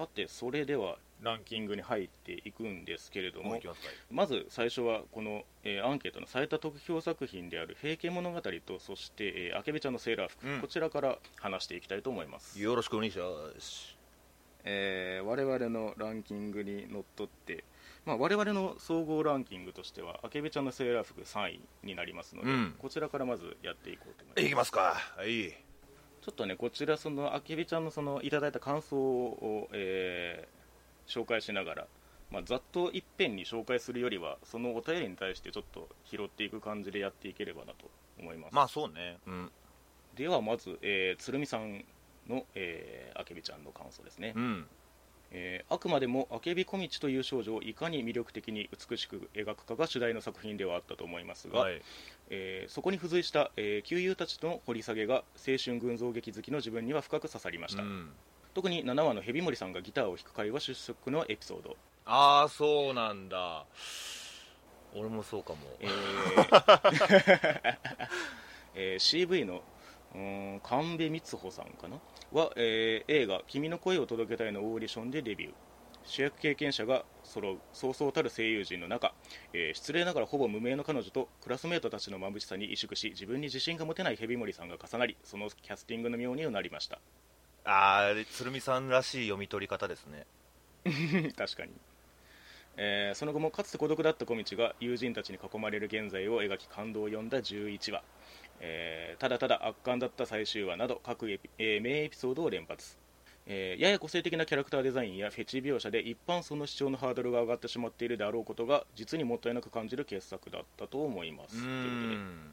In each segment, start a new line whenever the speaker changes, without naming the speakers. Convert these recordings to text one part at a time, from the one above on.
さてそれではランキングに入っていくんですけれども
ま
ず最初はこの、えーアンケートの最多得票作品である「平家物語」とそして、えー、あけびちゃんのセーラー服、
うん。
こちらから話していきたいと思います、
よろしくお願いします。
えー我々のランキングにのっとって、まあ、我々の総合ランキングとしてはあけびちゃんのセーラー服3位になりますので、
うん。
こちらからまずやっていこうと思います。
いきますか。はい。
ちょっとねこちらそのあけびちゃんのそのいただいた感想を、えー紹介しながら、まあ、ざっといっぺんに紹介するよりはそのお便りに対してちょっと拾っていく感じでやっていければなと思います、
まあそうね。うん。
ではまず、えー鶴見さんの、えーあけびちゃんの感想ですね、
うん
えーあくまでもあけび小道という少女をいかに魅力的に美しく描くかが主題の作品ではあったと思いますが、
はい。
えーそこに付随した、えー旧友たちとの掘り下げが青春群像劇好きの自分には深く刺さりました、
うん。
特に7話の蛇森さんがギターを弾く回は出色のエピソード、
ああそうなんだ。俺もそうかも。
えー えー CV のうーん神戸光穂さんかな？は、えー映画「君の声を届けたい」のオーディションでデビュー。主役経験者が揃うそうそうたる声優陣の中、えー失礼ながらほぼ無名の彼女とクラスメートたちの眩しさに萎縮し自分に自信が持てない蛇森さんが重なりそのキャスティングの妙になりました。
ああ鶴見さんらしい読み取り方ですね。
確かに、えーその後もかつて孤独だった小道が友人たちに囲まれる現在を描き感動を呼んだ11話、えーただただ圧巻だった最終話など各エピ、えー名エピソードを連発、えーやや個性的なキャラクターデザインやフェチ描写で一般層の視聴のハードルが上がってしまっているであろうことが実にもったいなく感じる傑作だったと思います。
う
ということで。
ん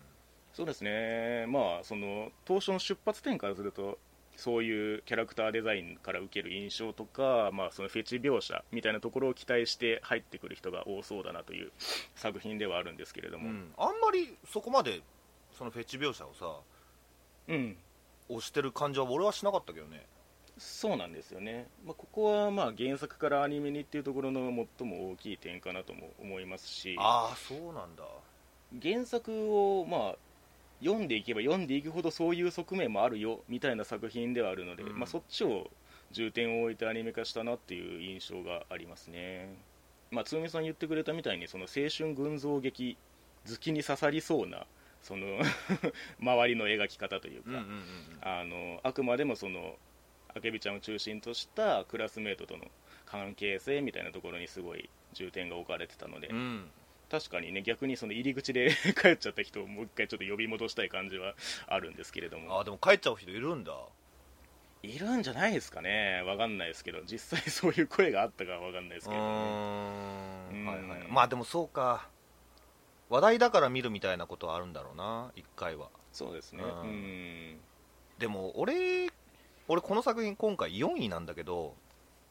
そうですね、まあ、その当初の出発点からすると、そういうキャラクターデザインから受ける印象とか、まあ、そのフェチ描写みたいなところを期待して入ってくる人が多そうだなという作品ではあるんですけれども、
うん。あんまりそこまでそのフェチ描写をさ
うん、
押してる感じは俺はしなかったけどね。
そうなんですよね、まあ、ここはまあ原作からアニメにっていうところの最も大きい点かなとも思いますし、
ああそうなんだ。
原作をまあ読んでいけば読んでいくほどそういう側面もあるよみたいな作品ではあるので、
うん。
まあ、そっちを重点を置いてアニメ化したなっていう印象がありますね、まあ、つみさん言ってくれたみたいにその青春群像劇好きに刺さりそうなその 周りの描き方というか、
うんうんうんうん。
あのあくまでもそのあけびちゃんを中心としたクラスメートとの関係性みたいなところにすごい重点が置かれてたので、
うん。
確かにね逆にその入り口で 帰っちゃった人をもう一回ちょっと呼び戻したい感じはあるんですけれど
あ
も。
あでも帰っちゃう人いるんだ。
いるんじゃないですかね。わかんないですけど実際そういう声があったかはわかんないです
う
けれども、ね、
はいはい。まあでもそうか話題だから見るみたいなことはあるんだろうな一回は。
そうですね。
う
うん。ん
でも俺俺この作品今回4位なんだけど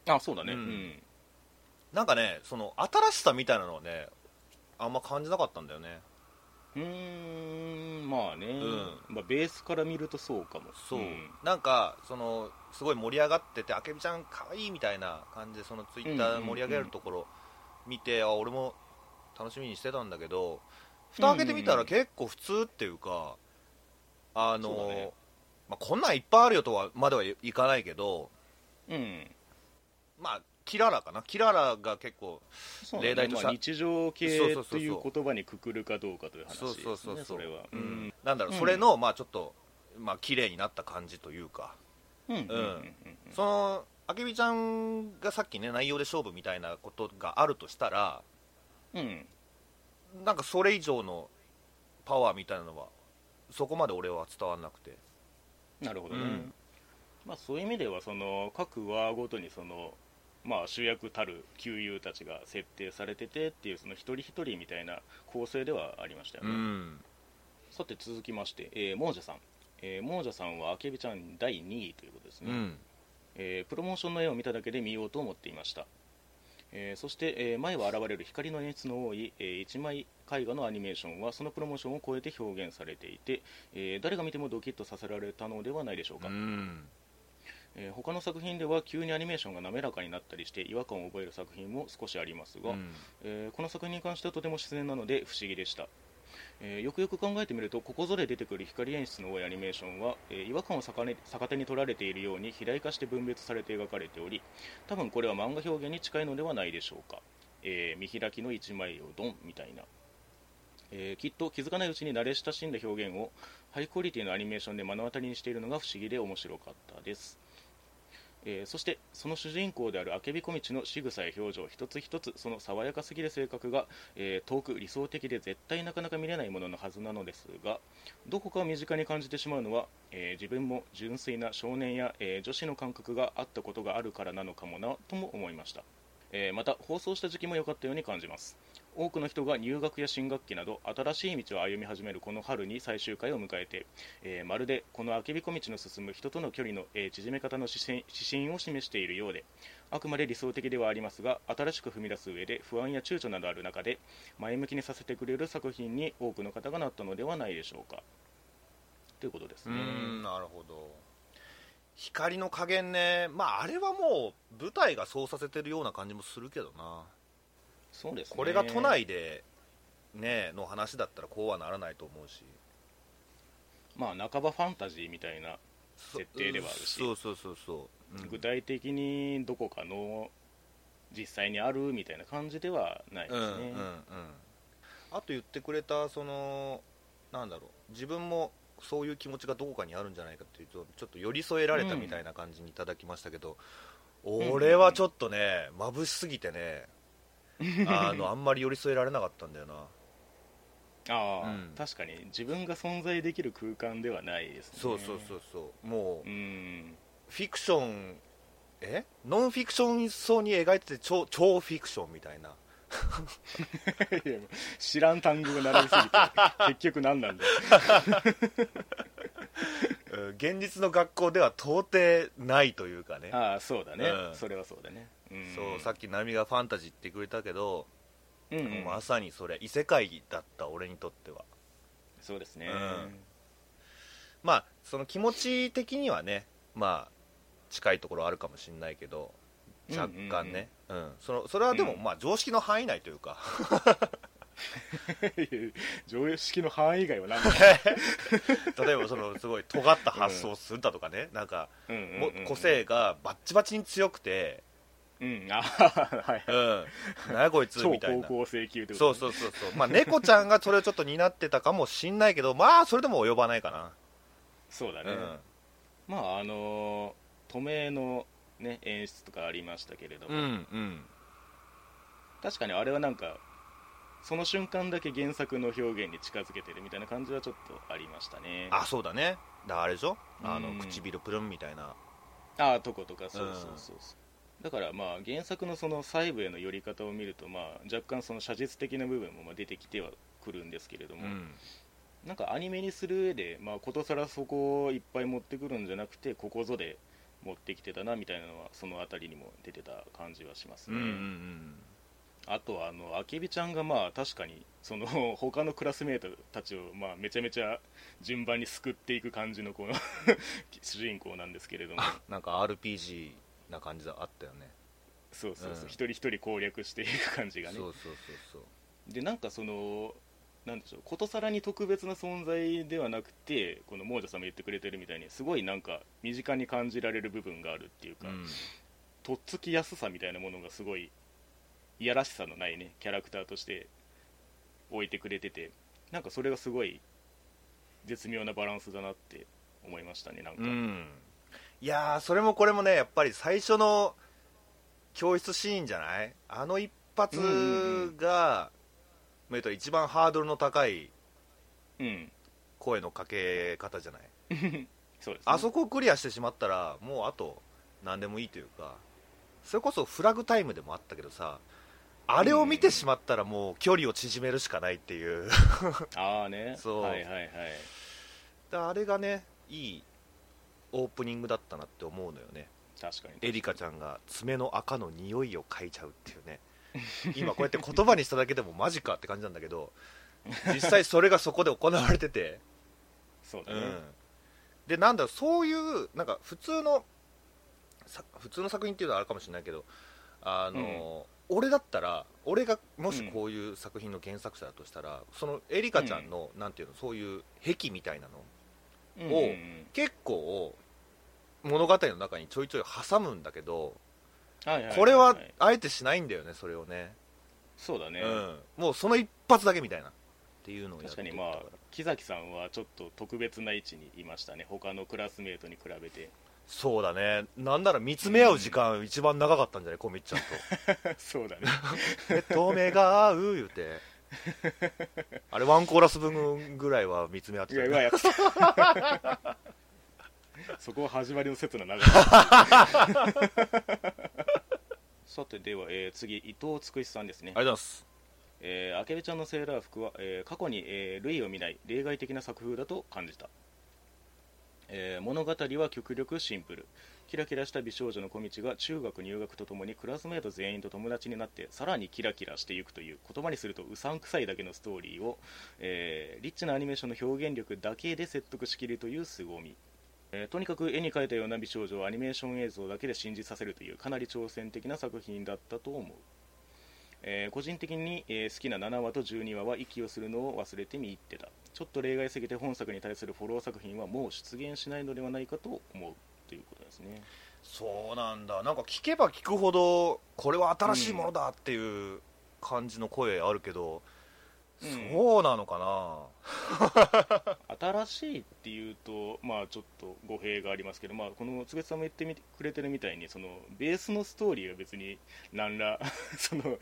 あそうだね。
う
うん。ん、
なんかねその新しさみたいなのをねあんま感じなかったんだよね。
うーんまあね、
ん。
まあ、ベースから見るとそうかも。
そう、
ん。
なんかそのすごい盛り上がっててあけびちゃん可愛いみたいな感じでそのツイッター盛り上げるところ見て、あ俺も楽しみにしてたんだけど蓋開けてみたら結構普通っていうか、あの
そうだね。
まあ、こんなんいっぱいあるよとはまではいかないけど
うん。
まあキララかな？キララが結構例題とさ
まあ、日常系
そうそうそうそう
という。言葉にくくるかどうかという話。です
そう
ね
そうそう。そう
れは。
うん。なんだろう、
うん。
それのまあちょっとまあ綺麗になった感じというか。
うんうんうん。うん。
そのあけびちゃんがさっきね内容で勝負みたいなことがあるとしたら
うん。
なんかそれ以上のパワーみたいなのはそこまで俺は伝わらなくて。
なるほどね、
うん。
まあ、そういう意味ではその各話ごとにその、まあ、主役たる旧友たちが設定されててっていうその一人一人みたいな構成ではありましたよね、
うん。
さて続きまして、えー、亡者さん、えー、亡者さんはあけびちゃん第2位ということですね、
うん。
えープロモーションの絵を見ただけで見ようと思っていました、えーそして、えー前は現れる光の演出の多い、えー一枚絵画のアニメーションはそのプロモーションを超えて表現されていて、えー誰が見てもドキッとさせられたのではないでしょうか、
うん。
えー他の作品では急にアニメーションが滑らかになったりして違和感を覚える作品も少しありますが、
うん。
えーこの作品に関してはとても自然なので不思議でした、えーよくよく考えてみるとここぞで出てくる光演出の多いアニメーションは、えー違和感を逆,、ね、逆手に取られているように肥大化して分別されて描かれており多分これは漫画表現に近いのではないでしょうか、えー見開きの一枚をドンみたいな、えきっと気づかないうちに慣れ親しんだ表現をハイクオリティのアニメーションで目の当たりにしているのが不思議で面白かったです。えーそしてその主人公であるあけびこ道の仕草や表情一つ一つその爽やかすぎる性格が、えー遠く理想的で絶対なかなか見れないもののはずなのですがどこか身近に感じてしまうのは、えー自分も純粋な少年や、え女子の感覚があったことがあるからなのかもなとも思いました、えまた放送した時期も良かったように感じます。多くの人が入学や新学期など新しい道を歩み始めるこの春に最終回を迎えて、えーまるでこのあけびこ道の進む人との距離の、えー縮め方の指針指針を示しているようであくまで理想的ではありますが新しく踏み出す上で不安や躊躇などある中で前向きにさせてくれる作品に多くの方がなったのではないでしょうか。ということですね。
なるほど。光の加減ね。まああれはもう舞台がそうさせてるような感じもするけどな。
そうですね。
これが都内でねの話だったらこうはならないと思うし。
まあ半ばファンタジーみたいな
そ
設定ではあるし。
そうそうそうそう、うん。
具体的にどこかの実際にあるみたいな感じではないですね、
うんうんうんあと言ってくれたそのなんだろう。自分もそういう気持ちがどこかにあるんじゃないかっていうとちょっと寄り添えられたみたいな感じにいただきましたけど、
ん。
俺はちょっとね眩しすぎてねあのあんまり寄り添えられなかったんだよな。
ああ、
うん。
確かに。自分が存在できる空間ではないですね。
そうそうそうそう。もう
うん。
フィクションえ？ノンフィクションそうに描いてて超超フィクションみたいな。い
や知らん単語が並びすぎて 結局何なんだよ。
うん現実の学校では到底ないというかね。
ああそうだね、
うん。
それはそうだね、うん、
そうさっきナミがファンタジーって言ってくれたけど、
うんうん。
まさにそれ異世界だった俺にとっては。
そうですね、
うん。まあその気持ち的にはねまあ近いところあるかもしれないけど若干ね、うんそのそれはでも、
うん。
まあ常識の範囲内というか。
常識の範囲以外は何？だ
例えばそのすごい尖った発想をするだとかね、なんか
うんうんうん
も個性がバッチバチに強くて、
うん。あ はい。
うん、なんやこいつ
超
みたいな。
高校生級って
そう
ことね。
そうそうそうまあ猫ちゃんがそれをちょっと担ってたかもしんないけどまあそれでも及ばないかな。
そうだね、
うん。
まああの透明のね演出とかありましたけれども、
うんうん。
確かにあれはなんかその瞬間だけ原作の表現に近づけてるみたいな感じはちょっとありましたね。
あそうだね。だからあれでしょ？あの
うん。
唇プルンみたいな。
ああとことか。そうそうそうそう、だからまあ原作のその細部への寄り方を見るとまあ若干その写実的な部分もまあ出てきてはくるんですけれども、
うん。
なんかアニメにする上でまあことさらそこをいっぱい持ってくるんじゃなくてここぞで持ってきてたなみたいなのはその辺りにも出てた感じはしますね、
うんうん
あとはあのあけびちゃんがまあ確かにその 他のクラスメートたちをまあめちゃめちゃ順番に救っていく感じのこの 主人公なんですけれども。
なんか RPG な感じがあったよね。
そうそうそう、
うん。
一人一人攻略していく感じがね。
そうそうそうそう。
でなんかそのなんでしょう。ことさらに特別な存在ではなくてこの亡者さんも言ってくれてるみたいにすごいなんか身近に感じられる部分があるっていうか、
うん。
とっつきやすさみたいなものがすごいいやらしさのないねキャラクターとして置いてくれててなんかそれがすごい絶妙なバランスだなって思いましたねなんか、
うんいやーそれもこれもねやっぱり最初の教室シーンじゃない？あの一発
うんうん
うと一番ハードルの高い
うん。
声のかけ方じゃない？
そうです、ね、
あそこをクリアしてしまったらもうあと何でもいいというかそれこそフラグタイムでもあったけどさあれを見てしまったらもう距離を縮めるしかないっていう。
ああね。
そう。
はいはいはい。
であれがねいいオープニングだったなって思うのよね。
確かに。
エリカちゃんが爪の赤の匂いを嗅いちゃうっていうね。今こうやって言葉にしただけでもマジかって感じなんだけど 実際それがそこで行われてて、
そうだね、
うん、でなんだろうそういうなんか普通のさ普通の作品っていうのはあるかもしれないけどあの、俺だったら俺がもしこういう作品の原作者だとしたら、そのエリカちゃんの、なんていうのそういう癖みたいなの
うん
を結構物語の中にちょいちょい挟むんだけど、これはあえてしないんだよねそれをね。
そうだね、
うん、もうその一発だけみたいな。っていうのを
確かにまあ木崎さんはちょっと特別な位置にいましたね。他のクラスメートに比べて。
そうだね。なんなら見つめ合う時間一番長かったんじゃない？コミッちゃん
そうだね。
と目と目が合う言うて あれワンコーラス分ぐらいは見つめ合ってたよ
いややった。そこは始まりの刹那長いさてでは、えー次伊藤つくしさんですね。
ありがとうございます。
えー、あけびちゃんのセーラー服は、えー過去に、えー類を見ない例外的な作風だと感じた、えー物語は極力シンプル。キラキラした美少女の小道が中学入学とともにクラスメート全員と友達になってさらにキラキラしていくという言葉にするとうさんくさいだけのストーリーを、えーリッチなアニメーションの表現力だけで説得しきるという凄み。えーとにかく絵に描いたような美少女をアニメーション映像だけで信じさせるというかなり挑戦的な作品だったと思う。えー個人的に、えー好きな7話と12話は息をするのを忘れて見入ってた。ちょっと例外すぎて本作に対するフォロー作品はもう出現しないのではないかと思うということですね。
そうなんだ。なんか聞けば聞くほどこれは新しいものだっていう感じの声あるけど、そうなのかな？
新しいっていうとまあちょっと語弊がありますけど、まあ、このつべさんも言ってみてくれてるみたいにそのベースのストーリーは別に何ら その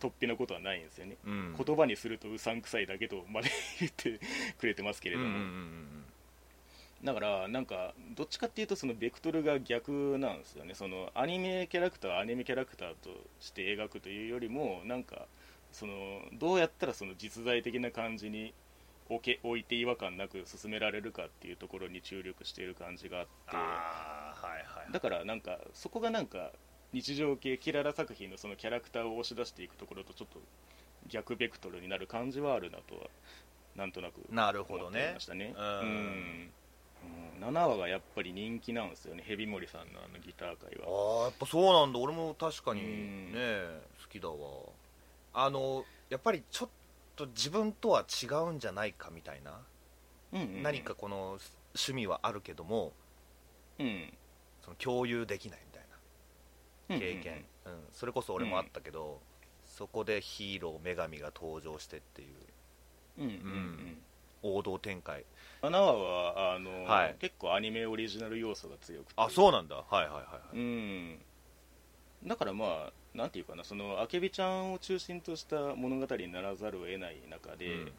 突飛なことはないんですよね。
うん。
言葉にするとうさんくさいだけとまで言ってくれてますけれども、
うんうんうん。
だからなんかどっちかっていうとそのベクトルが逆なんですよね。そのアニメキャラクターはアニメキャラクターとして描くというよりもなんかそのどうやったらその実在的な感じに置け置いて違和感なく進められるかっていうところに注力している感じがあって
ああはいはい
だからなんかそこがなんか日常系キララ作品のそのキャラクターを押し出していくところとちょっと逆ベクトルになる感じはあるなとはなんとなく
なるほ
思ってましたね。
うん。
うん。うん7話がやっぱり人気なんですよねヘビモリさんのあのギター界
あ
は。
あやっぱそうなんだ。俺も確かに
うん。
ね好きだわあのやっぱりちょっと自分とは違うんじゃないかみたいな、
うんうんうん。
何かこの趣味はあるけども
うん。
その共有できないみたいな経験、うん。それこそ俺もあったけど、そこでヒーロー女神が登場してっていう。
うんうんうん。うん。
王道展開。
7話はあの、
はい。
結構アニメオリジナル要素が強くて。
あそうなんだ。はいはいはいはい、
うん。だからまあなんていうかなそのあけびちゃんを中心とした物語にならざるを得ない中で、
うん。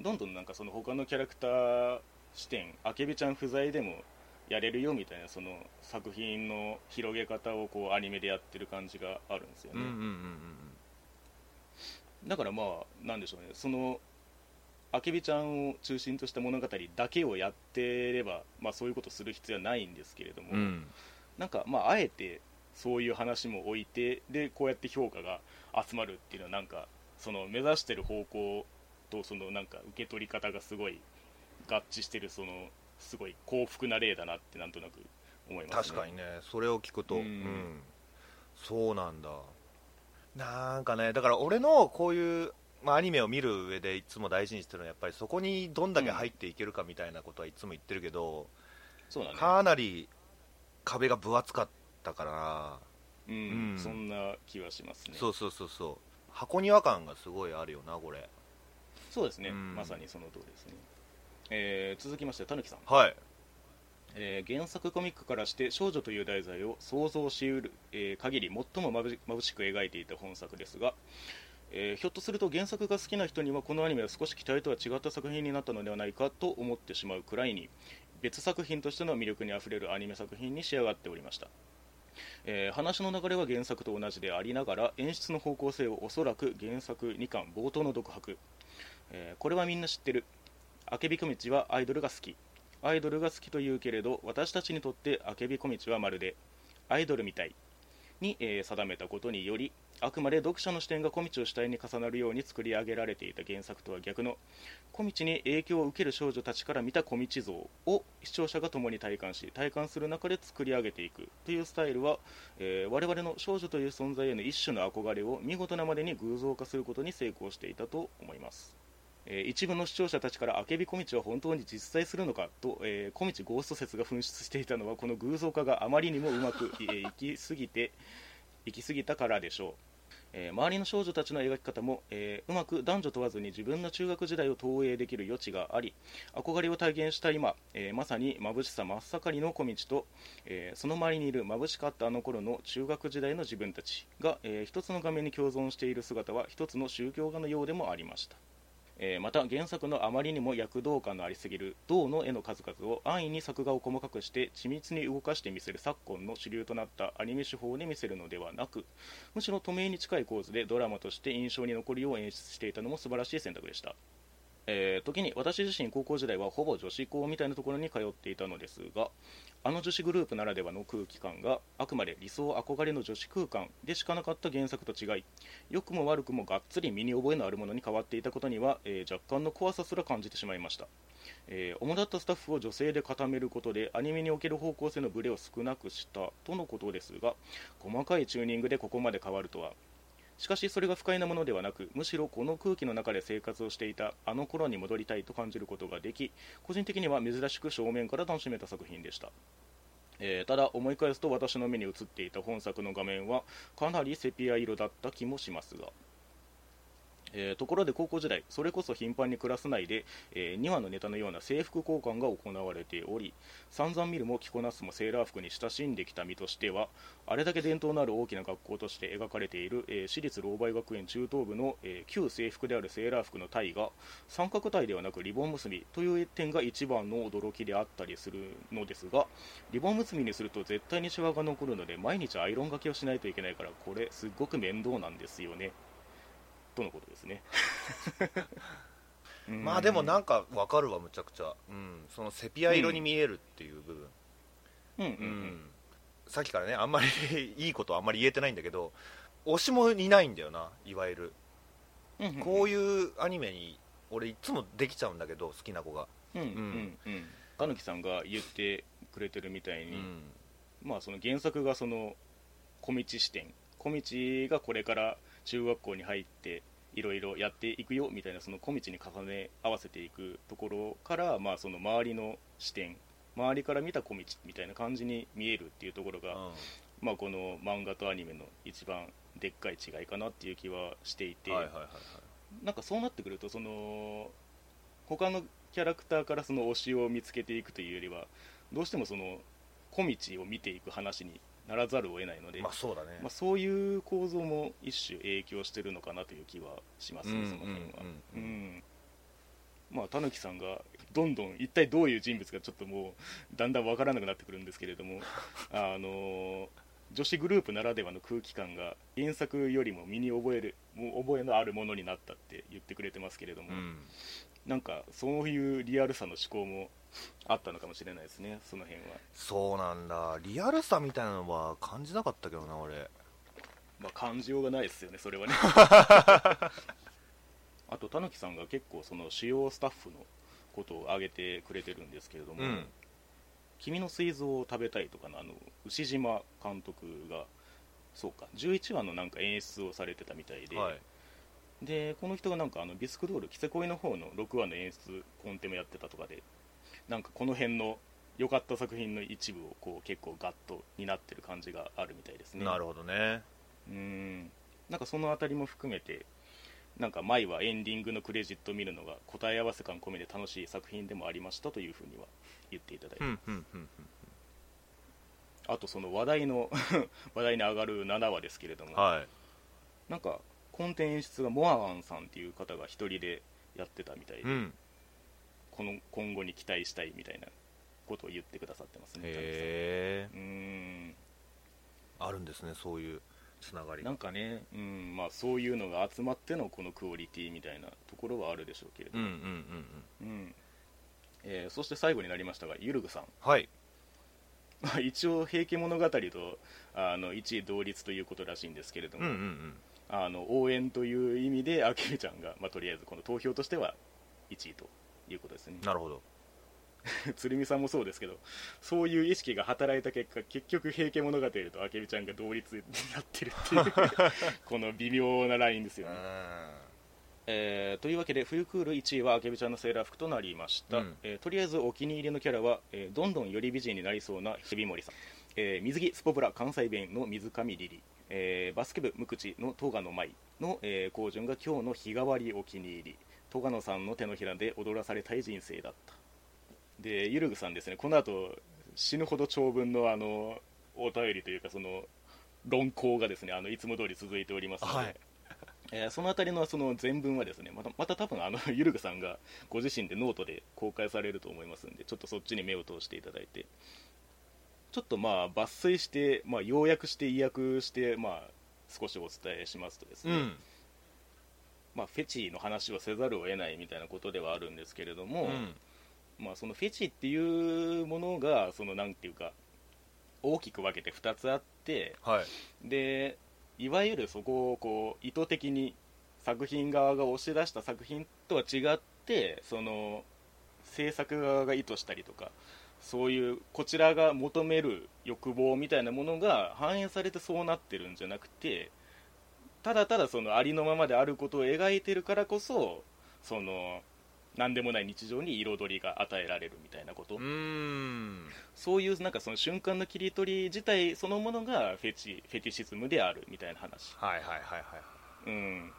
どんどんなんかその他のキャラクター視点あけびちゃん不在でもやれるよみたいなその作品の広げ方をこうアニメでやってる感じがあるんですよね、
うんうんうんうん
だからまあなんでしょうね。そのあけびちゃんを中心とした物語だけをやってれば、まあ、そういうことする必要はないんですけれども、
うんうん。
なんかまああえてそういう話も置いてでこうやって評価が集まるっていうのはなんかその目指してる方向とそのなんか受け取り方がすごい合致してるそのすごい幸福な例だなってなんとなく思いますね。
確かにねそれを聞くと、
う
うん。んそうなんだ。なんかねだから俺のこういう、まあ、アニメを見る上でいつも大事にしてるのはやっぱりそこにどんだけ入っていけるかみたいなことはいつも言ってるけど、
そうだね。
かなり壁が分厚かったから、
うん、
うん。
そんな気はしますね。
そうそうそうそう。箱庭感がすごいあるよなこれ。
そうですね、
うん。
まさにその通りですね、えー続きましてたぬきさん。
はい。
えー原作コミックからして少女という題材を想像しうる、えー限り最もまぶ眩しく描いていた本作ですが、えーひょっとすると原作が好きな人にはこのアニメは少し期待とは違った作品になったのではないかと思ってしまうくらいに別作品としての魅力にあふれるアニメ作品に仕上がっておりました、えー話の流れは原作と同じでありながら演出の方向性をおそらく原作2巻冒頭の独白、えーこれはみんな知ってる。あけびこ道はアイドルが好き。アイドルが好きというけれど私たちにとってあけびこ道はまるでアイドルみたい。に、えー定めたことによりあくまで読者の視点が小道を主体に重なるように作り上げられていた原作とは逆の小道に影響を受ける少女たちから見た小道像を視聴者が共に体感し体感する中で作り上げていくというスタイルは、えー我々の少女という存在への一種の憧れを見事なまでに偶像化することに成功していたと思います。えー一部の視聴者たちからあけび小道は本当に実在するのかと、えー小道ゴースト説が噴出していたのはこの偶像化があまりにもうまく、えーいきすぎて行き過ぎたからでしょう、えー周りの少女たちの描き方も、えーうまく男女問わずに自分の中学時代を投影できる余地があり憧れを体現した今、えーまさに眩しさ真っ盛りの小道と、えその周りにいる眩しかったあの頃の中学時代の自分たちが、えー一つの画面に共存している姿は一つの宗教画のようでもありました。えーまた原作のあまりにも躍動感のありすぎる銅の絵の数々を安易に作画を細かくして緻密に動かして見せる昨今の主流となったアニメ手法で見せるのではなくむしろ透明に近い構図でドラマとして印象に残るよう演出していたのも素晴らしい選択でした、えー時に私自身高校時代はほぼ女子校みたいなところに通っていたのですがあの女子グループならではの空気感があくまで理想憧れの女子空間でしかなかった原作と違い良くも悪くもがっつり身に覚えのあるものに変わっていたことには、えー若干の怖さすら感じてしまいました、えー主だったスタッフを女性で固めることでアニメにおける方向性のブレを少なくしたとのことですが細かいチューニングでここまで変わるとはしかしそれが不快なものではなくむしろこの空気の中で生活をしていたあの頃に戻りたいと感じることができ個人的には珍しく正面から楽しめた作品でした。えーただ思い返すと私の目に映っていた本作の画面はかなりセピア色だった気もしますが、えーところで高校時代それこそ頻繁にクラス内で、え2話のネタのような制服交換が行われており散々見るも着こなすもセーラー服に親しんできた身としてはあれだけ伝統のある大きな学校として描かれている、えー私立老梅学園中等部の、え旧制服であるセーラー服のタイが三角タイではなくリボン結びという点が一番の驚きであったりするのですがリボン結びにすると絶対にシワが残るので毎日アイロンがけをしないといけないからこれすっごく面倒なんですよね。とのことですね。うん。
まあでもなんかわかるわむちゃくちゃ、うん、そのセピア色に見えるっていう部分、
うんうん
うん。さっきからねあんまり いいことあんまり言えてないんだけど推しもいないんだよないわゆる、
うんうん
こういうアニメに俺いつもできちゃうんだけど好きな子が、
うんうんうん。たぬきさんが言ってくれてるみたいに、
うん。
まあその原作がその小道視点小道がこれから中学校に入っていろいろやっていくよみたいなその小道に重ね合わせていくところからまあその周りの視点周りから見た小道みたいな感じに見えるっていうところが、まあこの漫画とアニメの一番でっかい違いかなっていう気はしていて、
はいはいはいはい。
なんかそうなってくるとその他のキャラクターからその推しを見つけていくというよりはどうしてもその小道を見ていく話にならざるを得ないので、
まあそうだね、
まあ、そういう構造も一種影響してるのかなという気はしますね、
うん
その辺は。
うんうん。
うん。まあ、たぬきさんがどんどん一体どういう人物かちょっともうだんだんわからなくなってくるんですけれども あの女子グループならではの空気感が原作よりも身に覚えるもう覚えのあるものになったって言ってくれてますけれども、
うん。
なんかそういうリアルさの思考もあったのかもしれないですねその辺は、
そうなんだ。リアルさみたいなのは感じなかったけどな俺。
まあ、感じようがないですよねそれはね。あとたぬきさんが結構その主要スタッフのことを挙げてくれてるんですけれども、
うん
君の膵臓を食べたいとかのあの牛島監督がそうか11話のなんか演出をされてたみたいで、
はい。
でこの人がなんかあのビスクドールキセコイの方の6話の演出コンテもやってたとかでなんかこの辺の良かった作品の一部をこう結構ガッと担ってる感じがあるみたいですね。
なるほどね。
うん。なんかそのあたりも含めてなんか前はエンディングのクレジットを見るのが答え合わせ感込めて楽しい作品でもありましたというふうには言っていただいて、
うんうんうん
あとその話題の 話題に上がる7話ですけれども、
はい。
なんかコンテ演出がモアワンさんっていう方が一人でやってたみたいで、
うん。
この今後に期待したいみたいなことを言ってくださってますね
へえ
うーん。
あるんですねそういうつながり。が
なんかね、うんまあ、そういうのが集まってのこのクオリティみたいなところはあるでしょうけれども、えーそして最後になりましたがゆるぐさん。
はい。
まあ一応「平家物語」とあの1位同率ということらしいんですけれども、あの応援という意味であけみちゃんが、まあ、とりあえずこの投票としては1位ということですね。
なるほど
鶴見さんもそうですけどそういう意識が働いた結果結局「平家物語」とあけみちゃんが同率になってるっていう この微妙なラインですよね、えーというわけで冬クール1位はあけびちゃんのセーラー服となりました、
うん。
えーとりあえずお気に入りのキャラは、えーどんどんより美人になりそうなヘビモリさん、えー水着スポブラ関西弁の水上リリ、えーバスケ部無口の東賀野舞の、えー、高順が今日の日替わりお気に入り。東賀野さんの手のひらで踊らされたい人生だったでゆるぐさんですね。この後死ぬほど長文のあのお便りというかその論考がですねあのいつも通り続いておりますので、
はい。
えーそのあたりのその全文はですねまたまた多分あのゆるぐさんがご自身でノートで公開されると思いますんでちょっとそっちに目を通していただいて。ちょっとまあ抜粋して、まあ、要約して意訳して、まあ、少しお伝えしますとですね、
うん。
まあ、フェチの話をせざるを得ないみたいなことではあるんですけれども、
うん
まあ、そのフェチっていうものがそのなんていうか大きく分けて2つあって
はい。
でいわゆるそこをこう意図的に作品側が押し出した作品とは違ってその制作側が意図したりとかそういうこちらが求める欲望みたいなものが反映されてそうなってるんじゃなくてただただそのありのままであることを描いてるからこそその何でもない日常に彩りが与えられるみたいなこと、そういうなんかその瞬間の切り取り自体そのものがフェチフェティシズムであるみたいな話、
はいはいはいはい
うん、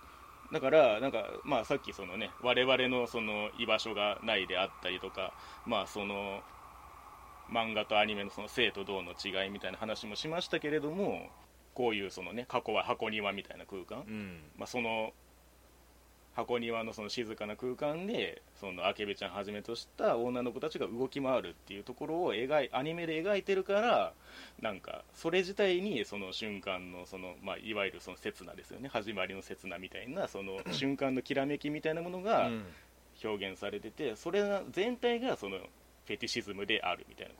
だからなんか、まあ、さっきその、ね、我々のその居場所がないであったりとか、まあ、その漫画とアニメのその生と動の違いみたいな話もしましたけれどもこういうその、ね、過去は箱庭みたいな空間、
うん。
まあ、その箱庭のその静かな空間でそのあけべちゃんはじめとした女の子たちが動き回るっていうところを描いアニメで描いてるからなんかそれ自体にその瞬間のその、まあ、いわゆるその刹那ですよね。始まりの刹那みたいなその瞬間のきらめきみたいなものが
うん。
表現されててそれが全体がそのフェティシズムであるみたいなこ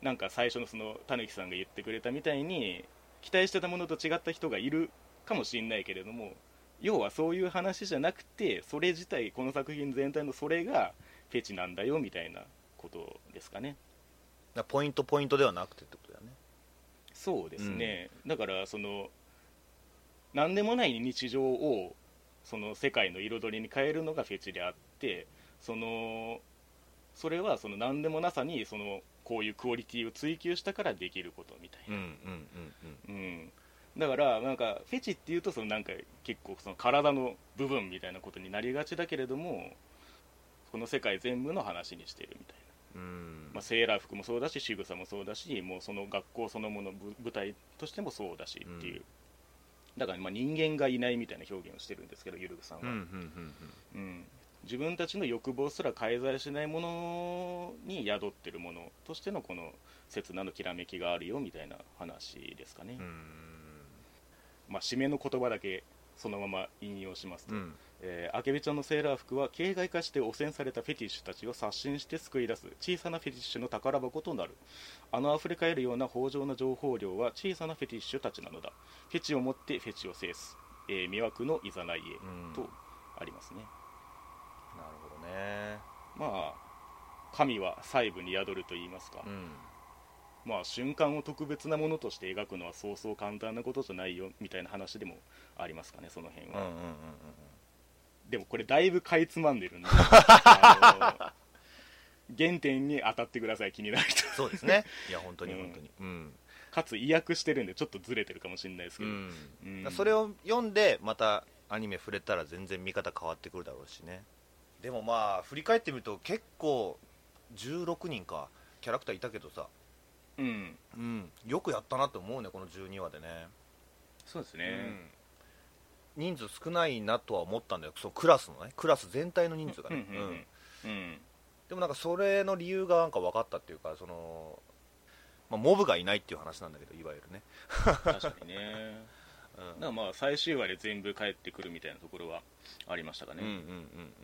と。なんか最初のそのたぬきさんが言ってくれたみたいに期待してたものと違った人がいるかもしれないけれども要はそういう話じゃなくてそれ自体この作品全体のそれがフェチなんだよみたいなことですかね。
ポイントポイントではなくてってことだよね。
そうですね、だからその何でもない日常をその世界の彩りに変えるのがフェチであってそのそれはその何でもなさにそのこういうクオリティを追求したからできることみたい
うん
な、
うんうん。
うんだからなんかフェチっていうとそのなんか結構その体の部分みたいなことになりがちだけれどもこの世界全部の話にしているみたいな、
うん。うん
まあ、セーラー服もそうだし仕草もそうだしもうその学校そのものぶ舞台としてもそうだしっていう、
うん。
だからまあ人間がいないみたいな表現をしてるんですけどゆるぐさんは、
うん
自分たちの欲望すら介在しないものに宿ってるものとしてのこの刹那のきらめきがあるよみたいな話ですかね、
うん
まあ、締めの言葉だけそのまま引用しますと、
うん。
えーアケビちゃんのセーラー服は形骸化して汚染されたフェティッシュたちを刷新して救い出す小さなフェティッシュの宝箱となる。あの溢れ返るような豊穣な情報量は小さなフェティッシュたちなのだフェチをもってフェチを制す、えー魅惑のいざないへ、
うん
とありますね。
なるほどね。
まあ神は細部に宿ると言いますか、
うん
まあ瞬間を特別なものとして描くのはそうそう簡単なことじゃないよみたいな話でもありますかねその辺は、
うんうんうんうん
でもこれだいぶかいつまんでるんで。あの原点に当たってください気になる人。
そうですね。いや本当に
うん。
本当に。うん。
かつ意訳してるんでちょっとずれてるかもしれないですけど、
うん。
うん。
それを読んでまたアニメ触れたら全然見方変わってくるだろうしね。でもまあ振り返ってみると結構16人かキャラクターいたけどさ、
うん。
うん、よくやったなと思うねこの12話でね、
そうですね、
うん、人数少ないなとは思ったんだよ。そのクラスのね。クラス全体の人数がね、でもなんかそれの理由がなんか分かったっていうかその、まあ、モブがいないっていう話なんだけどいわゆるね、
確かにね。
うん。
だからまあ最終話で全部帰ってくるみたいなところはありましたかね、
うんうんうん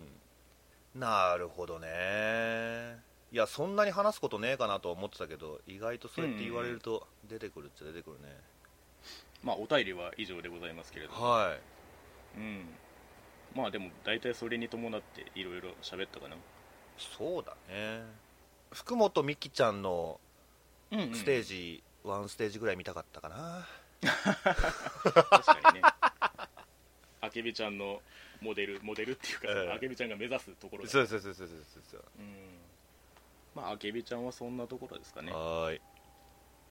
うん。なるほどねいやそんなに話すことねえかなと思ってたけど意外とそうやって言われると出てくるっちゃ出てくるね、
まあお便りは以上でございますけれど
はい。
うん。まあでも大体それに伴っていろいろ喋ったかな。
そうだね。福本美希ちゃんの
うん、うん、
ステージ、ワンステージぐらい見たかったかな。
確かにね。あけびちゃんのモデルモデルっていうか、
ええ。
あけびちゃんが目指すところだ
そうそうそうそうそうそう。
うんまああけびちゃんはそんなところですかね。
はい。